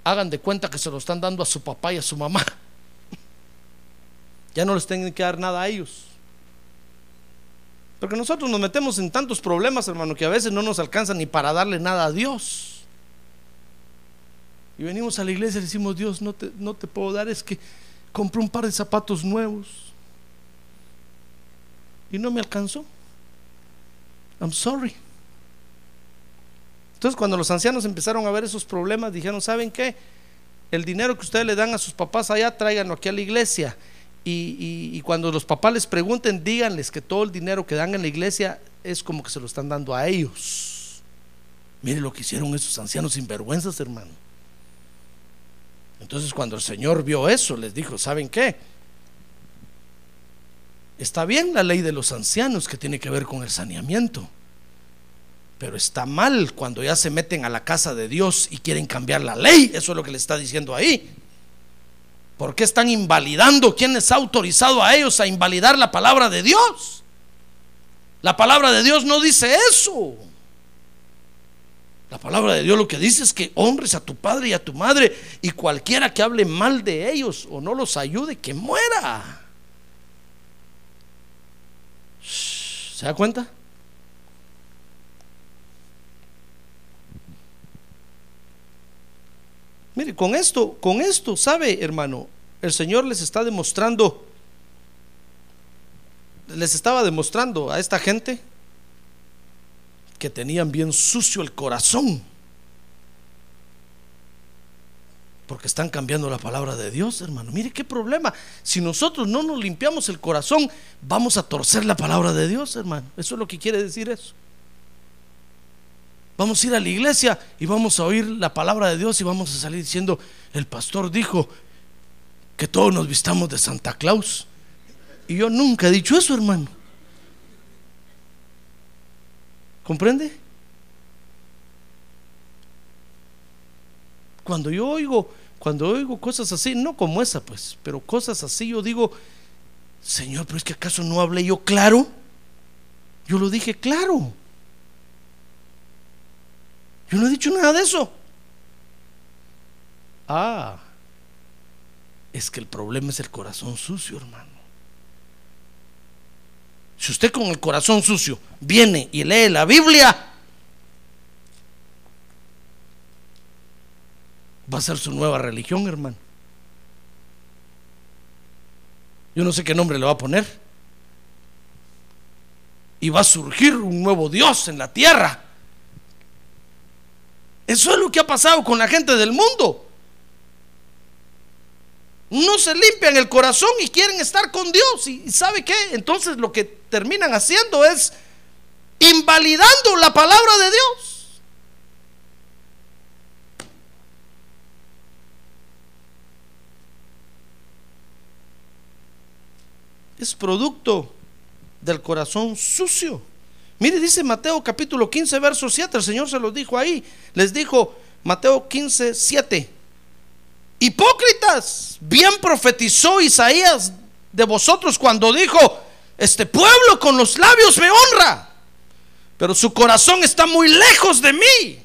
hagan de cuenta que se lo están dando a su papá y a su mamá. Ya no les tienen que dar nada a ellos. Porque nosotros nos metemos en tantos problemas, hermano, que a veces no nos alcanza ni para darle nada a Dios. Y venimos a la iglesia y decimos, Dios, no te, no te puedo dar, es que compré un par de zapatos nuevos. Y no me alcanzó. I'm sorry. Entonces cuando los ancianos empezaron a ver esos problemas, dijeron, ¿saben qué? El dinero que ustedes le dan a sus papás allá, tráiganlo aquí a la iglesia. Y, y, cuando los papás les pregunten, díganles que todo el dinero que dan en la iglesia es como que se lo están dando a ellos. Mire lo que hicieron esos ancianos sinvergüenzas, hermano. Entonces cuando el Señor vio eso, les dijo, ¿saben qué? Está bien la ley de los ancianos que tiene que ver con el saneamiento, pero está mal cuando ya se meten a la casa de Dios y quieren cambiar la ley. Eso es lo que le está diciendo ahí. ¿Por qué están invalidando? ¿Quién les ha autorizado a ellos a invalidar la palabra de Dios? La palabra de Dios no dice eso. La palabra de Dios lo que dice es que honres a tu padre y a tu madre y cualquiera que hable mal de ellos o no los ayude, que muera. ¿Se da cuenta? Mire, con esto, con esto, ¿sabe, hermano? El Señor les está demostrando, les estaba demostrando a esta gente que tenían bien sucio el corazón. Porque están cambiando la palabra de Dios, hermano. Mire qué problema. Si nosotros no nos limpiamos el corazón, vamos a torcer la palabra de Dios, hermano. Eso es lo que quiere decir eso. Vamos a ir a la iglesia y vamos a oír la palabra de Dios y vamos a salir diciendo, el pastor dijo que todos nos vistamos de Santa Claus. Y yo nunca he dicho eso, hermano. ¿Comprende? Cuando yo oigo, cuando oigo cosas así, no como esa pues, pero cosas así, yo digo, Señor, pero es que acaso no hablé yo claro? Yo lo dije claro. Yo no he dicho nada de eso. Ah, es que el problema es el corazón sucio, hermano. Si usted con el corazón sucio viene y lee la Biblia, va a ser su nueva religión, hermano. Yo no sé qué nombre le va a poner. Y va a surgir un nuevo Dios en la tierra. Eso es lo que ha pasado con la gente del mundo no se limpian el corazón y quieren estar con Dios. ¿Y sabe qué? Entonces lo que terminan haciendo es invalidando la palabra de Dios. Es producto del corazón sucio. Mire, dice Mateo capítulo 15, verso 7, el Señor se lo dijo ahí. Les dijo Mateo 15, 7. Hipócritas, bien profetizó Isaías de vosotros cuando dijo, este pueblo con los labios me honra, pero su corazón está muy lejos de mí.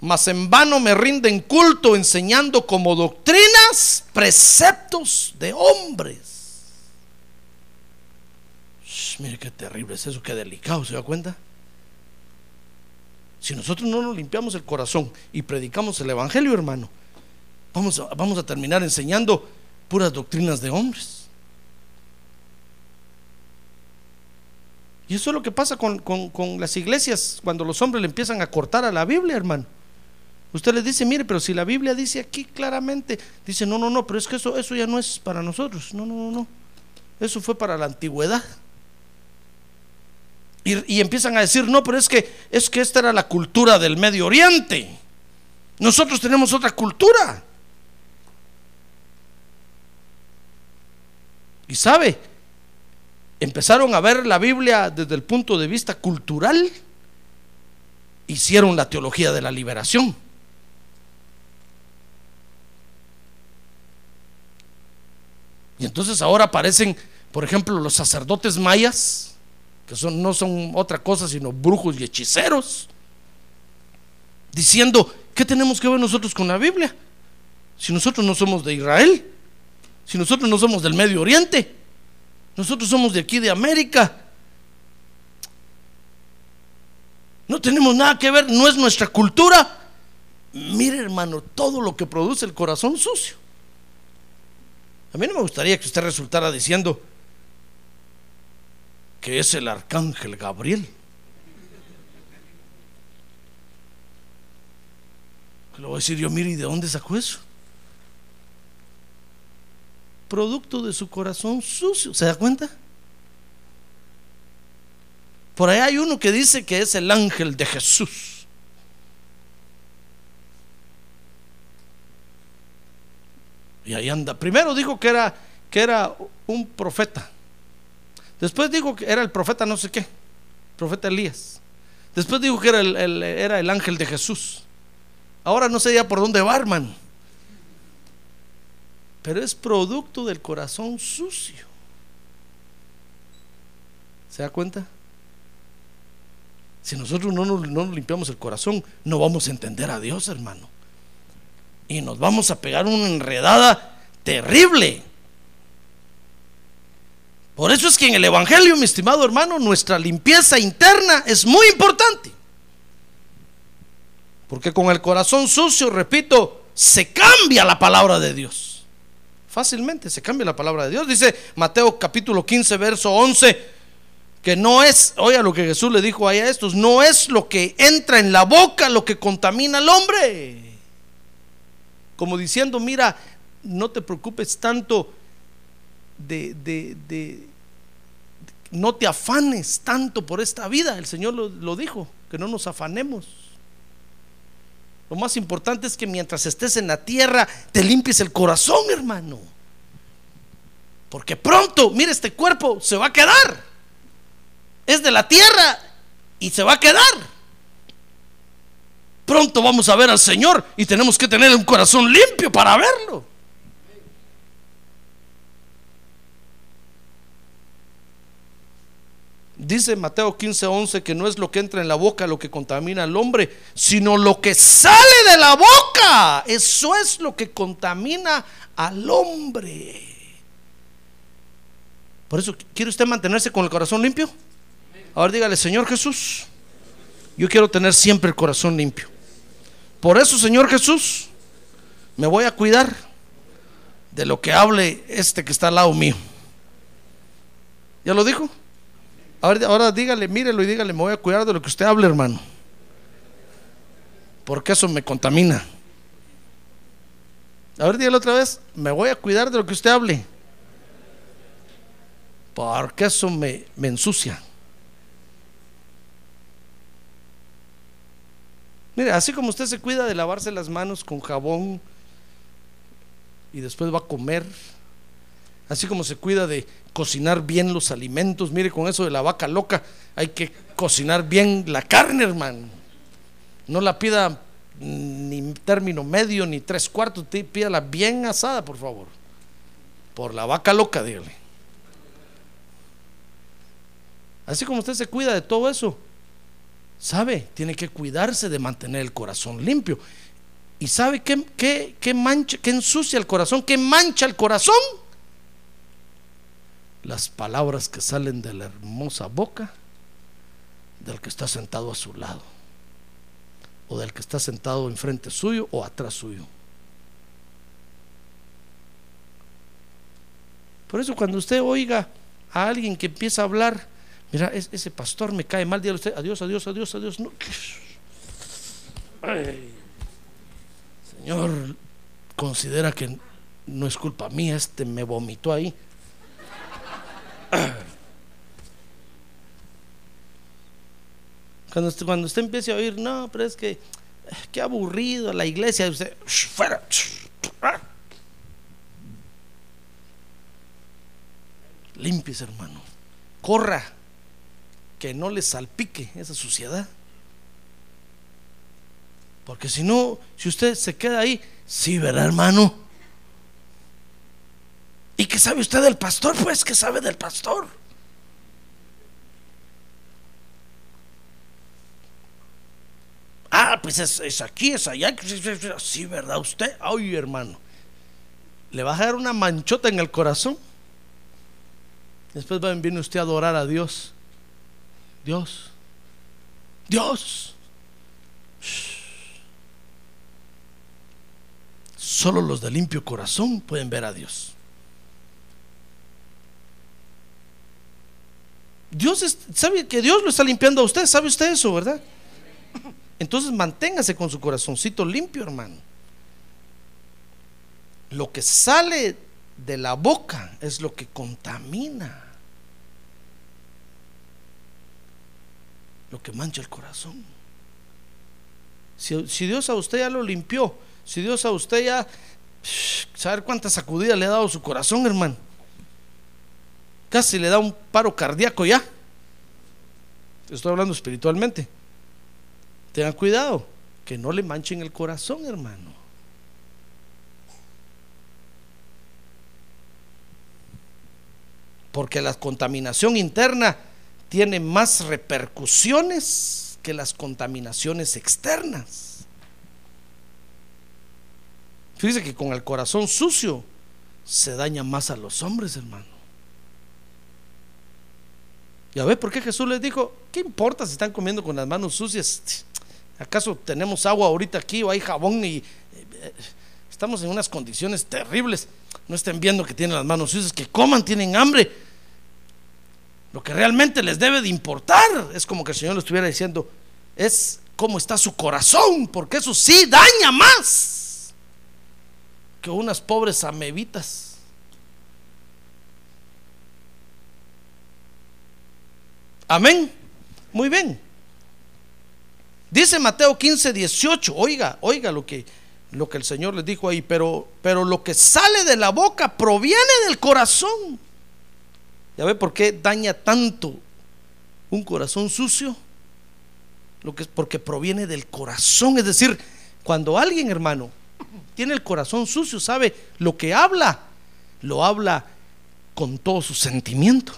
Mas en vano me rinden culto enseñando como doctrinas preceptos de hombres. mire qué terrible es eso, qué delicado, ¿se da cuenta? Si nosotros no nos limpiamos el corazón y predicamos el Evangelio, hermano, vamos a, vamos a terminar enseñando puras doctrinas de hombres. Y eso es lo que pasa con, con- las iglesias cuando los hombres le empiezan a cortar a la Biblia, hermano. Usted les dice, mire, pero si la Biblia dice aquí claramente, dice, no, no, no, pero es que eso, eso ya no es para nosotros. No, no, no, no. Eso fue para la antigüedad. Y, y empiezan a decir, no, pero es que, es que esta era la cultura del Medio Oriente. Nosotros tenemos otra cultura. Y sabe, empezaron a ver la Biblia desde el punto de vista cultural, hicieron la teología de la liberación. Y entonces ahora aparecen, por ejemplo, los sacerdotes mayas, que son, no son otra cosa sino brujos y hechiceros, diciendo, ¿qué tenemos que ver nosotros con la Biblia? Si nosotros no somos de Israel, si nosotros no somos del Medio Oriente, nosotros somos de aquí de América. No tenemos nada que ver, no es nuestra cultura. Mire hermano, todo lo que produce el corazón sucio. A mí no me gustaría que usted resultara diciendo que es el arcángel Gabriel. Que le voy a decir yo, mire, ¿y de dónde sacó eso? Producto de su corazón sucio, ¿se da cuenta? Por ahí hay uno que dice que es el ángel de Jesús. Y ahí anda. Primero dijo que era, que era un profeta. Después dijo que era el profeta no sé qué. Profeta Elías. Después dijo que era el, era el ángel de Jesús. Ahora no sé ya por dónde va, hermano. Pero es producto del corazón sucio. ¿Se da cuenta? Si nosotros no nos, no nos limpiamos el corazón, no vamos a entender a Dios, hermano. Y nos vamos a pegar una enredada terrible. Por eso es que en el Evangelio, mi estimado hermano, nuestra limpieza interna es muy importante. Porque con el corazón sucio, repito, se cambia la palabra de Dios. Fácilmente se cambia la palabra de Dios. Dice Mateo capítulo 15, verso 11, que no es, oiga lo que Jesús le dijo ahí a estos, no es lo que entra en la boca lo que contamina al hombre. Como diciendo, mira, no te preocupes tanto de, de- no te afanes tanto por esta vida. El Señor lo dijo, que no nos afanemos. Lo más importante es que mientras estés en la tierra, te limpies el corazón, hermano. Porque pronto, mire, este cuerpo se va a quedar. Es de la tierra y se va a quedar. Pronto vamos a ver al Señor y tenemos que tener un corazón limpio para verlo. Dice Mateo 15, 11 que no es lo que entra en la boca lo que contamina al hombre, sino lo que sale de la boca. Eso es lo que contamina al hombre. Por eso, ¿quiere usted mantenerse con el corazón limpio? Ahora dígale, Señor Jesús, yo quiero tener siempre el corazón limpio. Por eso, Señor Jesús, me voy a cuidar de lo que hable este que está al lado mío. ¿Ya lo dijo? Ahora, ahora dígale, mírelo y dígale, me voy a cuidar de lo que usted hable, hermano. Porque eso me contamina. A ver, dígale otra vez, me voy a cuidar de lo que usted hable. Porque eso me, me ensucia. Mire, así como usted se cuida de lavarse las manos con jabón y después va a comer, así como se cuida de cocinar bien los alimentos, mire, con eso de la vaca loca, hay que cocinar bien la carne, hermano. No la pida ni término medio ni tres cuartos, pídala bien asada, por favor. Por la vaca loca, dígale. Así como usted se cuida de todo eso, ¿sabe? Tiene que cuidarse de mantener el corazón limpio. ¿Y sabe qué, qué, qué mancha, qué ensucia el corazón? ¿Qué mancha el corazón? Las palabras que salen de la hermosa boca del que está sentado a su lado. o del que está sentado enfrente suyo o atrás suyo. Por eso cuando usted oiga a alguien que empieza a hablar, mira, ese pastor me cae mal, dígale usted, adiós, adiós, adiós, adiós. No. señor, considera que no es culpa mía, este me vomitó ahí. Cuando usted, cuando usted empiece a oír, no, pero es que qué aburrido la iglesia, usted, fuera. Limpies, hermano. Corra, que no le salpique esa suciedad. Porque si no, si usted se queda ahí, sí, ¿verdad, hermano? ¿Y qué sabe usted del pastor? Pues, ¿qué sabe del pastor? Ah, pues es, aquí, es allá. Sí, ¿verdad? Usted, ay, hermano. Le va a dar una manchota en el corazón. Después viene usted a adorar a Dios. Dios. Dios. Solo los de limpio corazón pueden ver a Dios. Dios sabe que Dios lo está limpiando a usted, ¿sabe usted eso, verdad? Entonces manténgase con su corazoncito limpio, hermano. Lo que sale de la boca es lo que contamina. Lo que mancha el corazón. Si, Dios a usted ya lo limpió, si Dios a usted ya, saber cuántas sacudidas le ha dado su corazón, hermano. Casi le da un paro cardíaco ya. Estoy hablando espiritualmente. Tengan cuidado, que no le manchen el corazón, hermano. Porque la contaminación interna tiene más repercusiones que las contaminaciones externas. Fíjese que con el corazón sucio se daña más a los hombres, hermano. ¿Ya ve por qué Jesús les dijo? ¿Qué importa si están comiendo con las manos sucias? ¿Acaso tenemos agua ahorita aquí o hay jabón y eh, estamos en unas condiciones terribles? No estén viendo que tienen las manos sucias, que coman, tienen hambre. Lo que realmente les debe de importar es como que el Señor le estuviera diciendo, es cómo está su corazón, porque eso sí daña más que unas pobres amebitas. Amén. Muy bien. Dice Mateo 15, 18. Oiga, oiga lo que, lo que el Señor les dijo ahí. Pero, pero lo que sale de la boca proviene del corazón. ¿Ya ve por qué daña tanto un corazón sucio? Lo que es porque proviene del corazón. Es decir, cuando alguien, hermano, tiene el corazón sucio, sabe lo que habla, lo habla con todo su sentimiento.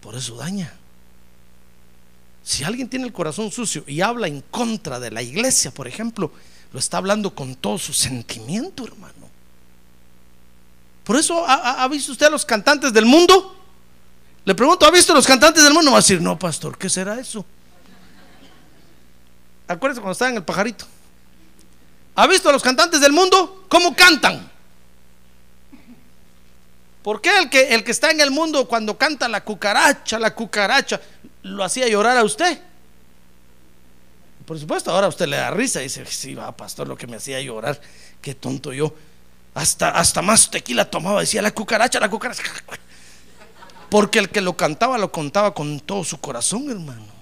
Por eso daña. Si alguien tiene el corazón sucio y habla en contra de la iglesia, por ejemplo, lo está hablando con todo su sentimiento, hermano. Por eso, ¿ha, visto usted a los cantantes del mundo? Le pregunto, ¿ha visto a los cantantes del mundo? Va a decir, no, pastor, ¿qué será eso? Acuérdense cuando estaba en el pajarito. ¿Ha visto a los cantantes del mundo? ¿Cómo cantan? ¿Por qué el que, el que está en el mundo cuando canta la cucaracha, la cucaracha, lo hacía llorar a usted? Por supuesto, ahora usted le da risa y dice, sí, va, pastor, lo que me hacía llorar, qué tonto yo. Hasta, hasta más tequila tomaba, decía la cucaracha, la cucaracha. Porque el que lo cantaba, lo contaba con todo su corazón, hermano.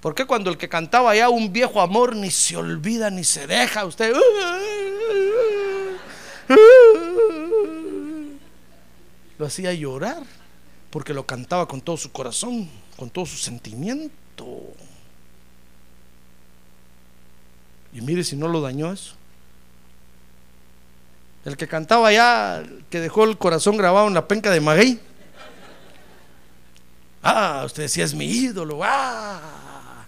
¿Por qué cuando el que cantaba ya un viejo amor ni se olvida ni se deja usted? Lo hacía llorar porque lo cantaba con todo su corazón, con todo su sentimiento. Y mire si no lo dañó eso. El que cantaba ya, que dejó el corazón grabado en la penca de maguey. Ah, usted decía es mi ídolo. Ah.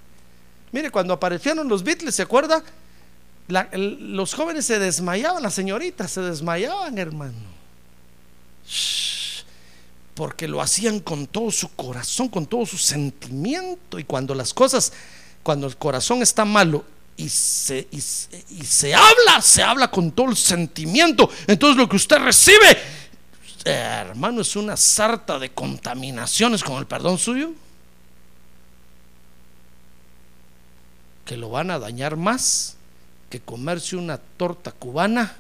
Mire, cuando aparecieron los Beatles, ¿se acuerda? los jóvenes se desmayaban, las señoritas se desmayaban, hermano. Porque lo hacían con todo su corazón, con todo su sentimiento. Y cuando las cosas, cuando el corazón está malo y se, y, se habla, se habla con todo el sentimiento, entonces lo que usted recibe, hermano, es una sarta de contaminaciones con el perdón suyo. Que lo van a dañar más que comerse una torta cubana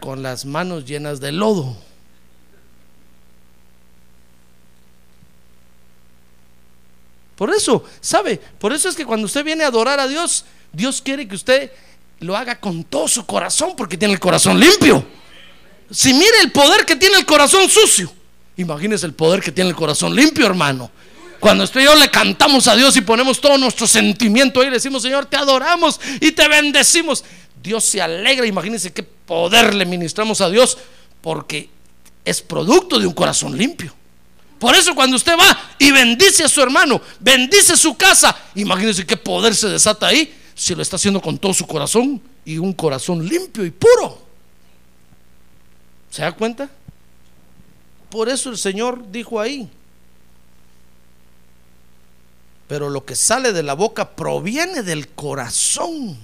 con las manos llenas de lodo. Por eso, ¿sabe? Por eso es que cuando usted viene a adorar a Dios, Dios quiere que usted lo haga con todo su corazón porque tiene el corazón limpio. Si mire el poder que tiene el corazón sucio, imagínese el poder que tiene el corazón limpio, hermano. Cuando usted y yo le cantamos a Dios y ponemos todo nuestro sentimiento ahí, le decimos, Señor, te adoramos y te bendecimos. Dios se alegra, imagínese qué poder le ministramos a Dios porque es producto de un corazón limpio. Por eso cuando usted va y bendice a su hermano, bendice su casa, imagínense qué poder se desata ahí si lo está haciendo con todo su corazón y un corazón limpio y puro. ¿Se da cuenta? Por eso el Señor dijo ahí, pero lo que sale de la boca proviene del corazón.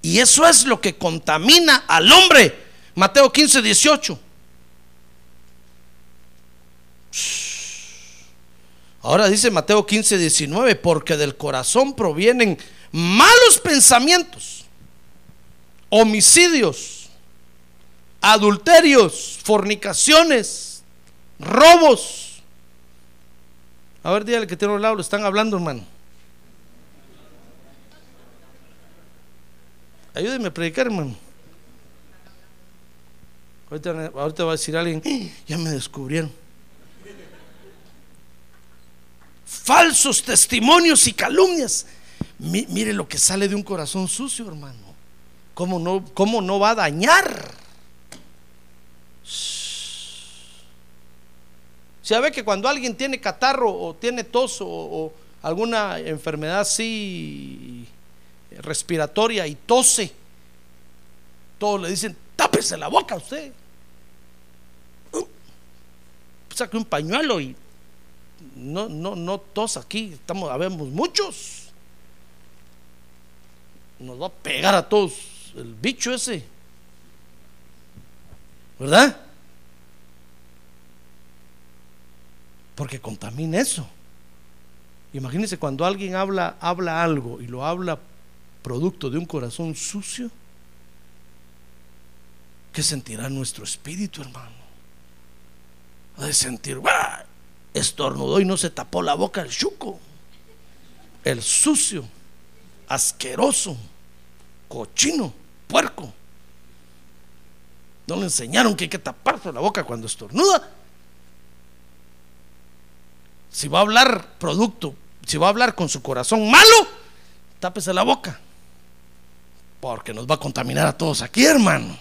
Y eso es lo que contamina al hombre. Mateo 15, 18. Ahora dice Mateo 15, 19, porque del corazón provienen malos pensamientos, homicidios, adulterios, fornicaciones, robos. A ver, dígale que tiene un lado, lo están hablando, hermano. Ayúdeme a predicar, hermano. Ahorita, va a decir alguien, ¡Ah! ya me descubrieron. Falsos testimonios y calumnias. mire lo que sale de un corazón sucio, hermano. ¿Cómo no, cómo no va a dañar? Se ve que cuando alguien tiene catarro o tiene tos o, alguna enfermedad así respiratoria y tose, todos le dicen, tápese la boca a usted. Uh, saque un pañuelo y no, no, no todos aquí, estamos, habemos muchos. Nos va a pegar a todos el bicho ese. ¿Verdad? Porque contamina eso. Imagínense cuando alguien habla, habla algo y lo habla producto de un corazón sucio, ¿qué sentirá nuestro espíritu, hermano? Ha de sentir, estornudó y no se tapó la boca el chuco, el sucio, asqueroso, cochino, puerco. No le enseñaron que hay que taparse la boca cuando estornuda. Si va a hablar producto, si va a hablar con su corazón malo, tápese la boca. Porque nos va a contaminar a todos aquí, hermano.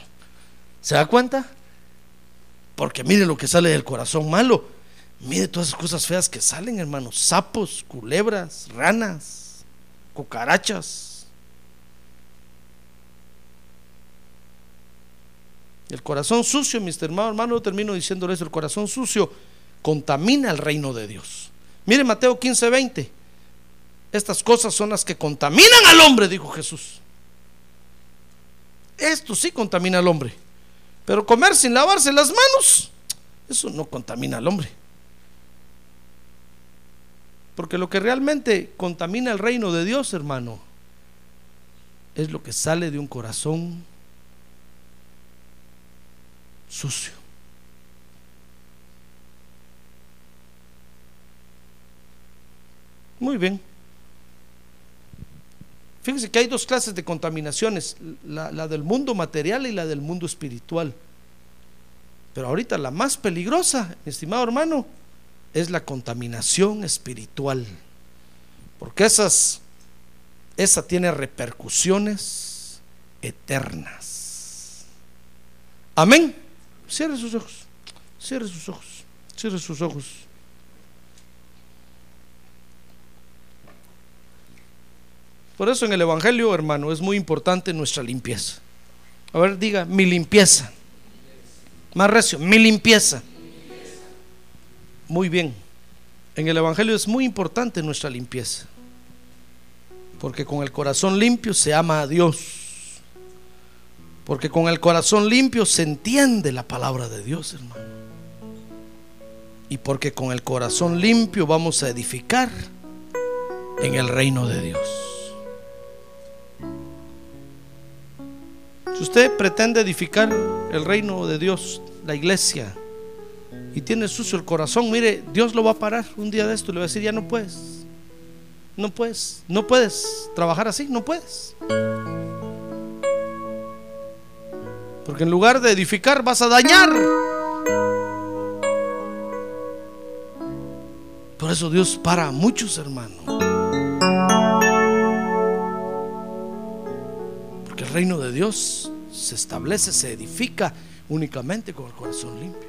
¿Se da cuenta? Porque mire lo que sale del corazón malo Mire todas esas cosas feas que salen, hermanos. Sapos, culebras, ranas, cucarachas. El corazón sucio, mis hermanos, hermano, termino diciéndole eso, el corazón sucio contamina el reino de Dios. Mire Mateo 15, 20. Estas cosas son las que contaminan al hombre, dijo Jesús. Esto sí contamina al hombre. Pero comer sin lavarse las manos, eso no contamina al hombre. Porque lo que realmente contamina el reino de Dios, hermano, es lo que sale de un corazón sucio. Muy bien. Fíjense que hay dos clases de contaminaciones, la, la, del mundo material y la del mundo espiritual. Pero ahorita la más peligrosa, estimado hermano, es la contaminación espiritual. Porque esas, esa tiene repercusiones eternas. Amén. Cierre sus ojos. Cierre sus ojos. Cierre sus ojos. Por eso en el Evangelio, hermano, es muy importante nuestra limpieza. A ver, diga, mi limpieza. Más recio, mi limpieza. Muy bien. En el Evangelio es muy importante nuestra limpieza. Porque con el corazón limpio se ama a Dios. Porque con el corazón limpio se entiende la palabra de Dios, hermano. Y porque con el corazón limpio vamos a edificar en el reino de Dios. Si usted pretende edificar el reino de Dios, la iglesia, y tiene sucio el corazón, mire, Dios lo va a parar un día de esto le va a decir, ya no puedes, no puedes, no puedes trabajar así, no puedes. Porque en lugar de edificar vas a dañar. Por eso Dios para a muchos hermanos. Porque el reino de Dios se establece, se edifica únicamente con el corazón limpio.